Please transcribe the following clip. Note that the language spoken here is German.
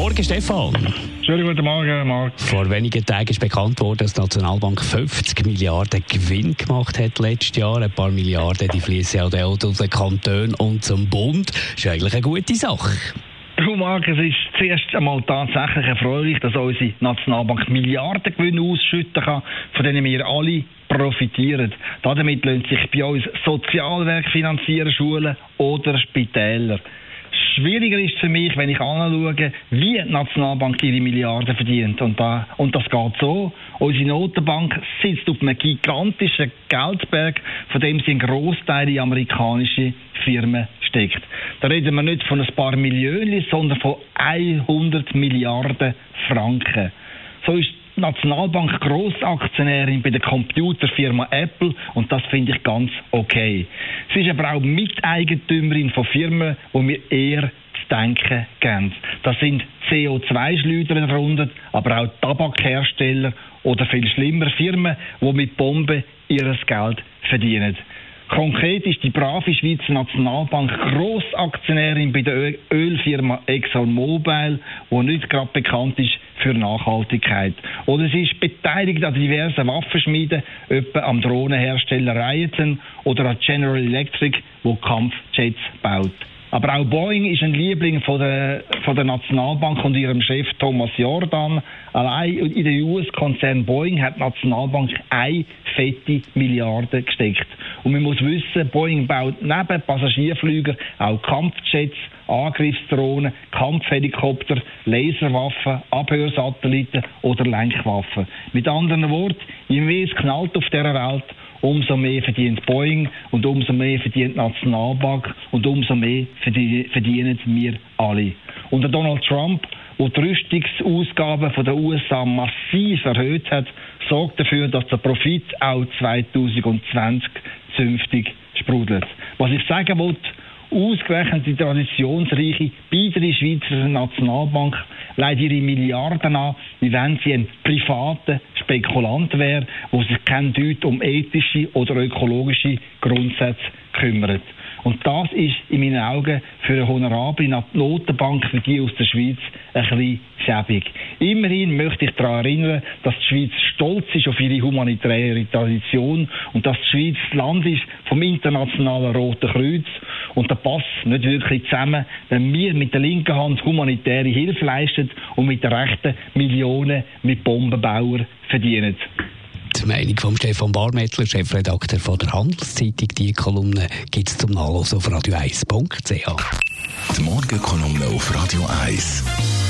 Morgen, Stefan. Schönen guten Morgen, Marc. Vor wenigen Tagen ist bekannt worden, dass die Nationalbank 50 Milliarden Gewinn gemacht hat letztes Jahr. Ein paar Milliarden, die fließen auch zu den Kantonen und zum Bund. Das ist eigentlich eine gute Sache. Du, Marc, es ist zuerst einmal tatsächlich erfreulich, dass unsere Nationalbank Milliarden Gewinne ausschütten kann, von denen wir alle profitieren. Damit lassen sich bei uns Sozialwerk finanzieren, Schulen oder Spitäler. Schwieriger ist für mich, wenn ich anschaue, wie die Nationalbank ihre Milliarden verdient. Und, da, und das geht so. Unsere Notenbank sitzt auf einem gigantischen Geldberg, von dem sie einen Großteil in amerikanische Firmen steckt. Da reden wir nicht von ein paar Millionen, sondern von 100 Milliarden Franken. So ist die Nationalbank Grossaktionärin bei der Computerfirma Apple und das finde ich ganz okay. Sie ist aber auch Miteigentümerin von Firmen, wo mir eher zu denken geben. Das sind CO2-Schleuder darunter, aber auch Tabakhersteller oder viel schlimmer Firmen, die mit Bomben ihr Geld verdienen. Konkret ist die brave Schweizer Nationalbank Grossaktionärin bei der Ölfirma ExxonMobil, die nicht gerade bekannt ist für Nachhaltigkeit. Oder sie ist beteiligt an diversen Waffenschmieden, etwa am Drohnenhersteller Raytheon oder an General Electric, wo Kampfjets baut. Aber auch Boeing ist ein Liebling von der, von der Nationalbank und ihrem Chef Thomas Jordan. Allein in den US-Konzern Boeing hat die Nationalbank eine fette Milliarde gesteckt. Und man muss wissen, Boeing baut neben Passagierflüger auch Kampfjets, Angriffsdrohnen, Kampfhelikopter, Laserwaffen, Abhörsatelliten oder Lenkwaffen. Mit anderen Worten, je mehr knallt auf dieser Welt, umso mehr verdient Boeing und umso mehr verdient die Nationalbank und umso mehr verdienen wir alle. Und der Donald Trump, der die Rüstungsausgaben der USA massiv erhöht hat, sorgt dafür, dass der Profit auch 2020 zünftig sprudelt. Was ich sagen wollte, ausgerechnet die traditionsreiche biedere Schweizer Nationalbank leitet ihre Milliarden an, wie wenn sie ein privater Spekulant wäre, der sich kein Deut um ethische oder ökologische Grundsätze kümmert. Und das ist in meinen Augen für eine honorable Notenbank wie die aus der Schweiz ein bisschen schäbig. Immerhin möchte ich daran erinnern, dass die Schweiz stolz ist auf ihre humanitäre Tradition und dass die Schweiz das Land ist vom internationalen Roten Kreuz. Und da passt nicht wirklich zusammen, wenn wir mit der linken Hand humanitäre Hilfe leisten und mit der rechten Millionen mit Bombenbauern verdienen. Die Meinung von Stefan Barmettler, Chefredakteur von der Handelszeitung, die Kolumne gibt es zum Nachlesen auf radio1.ch. Die Morgenkolumne auf Radio 1.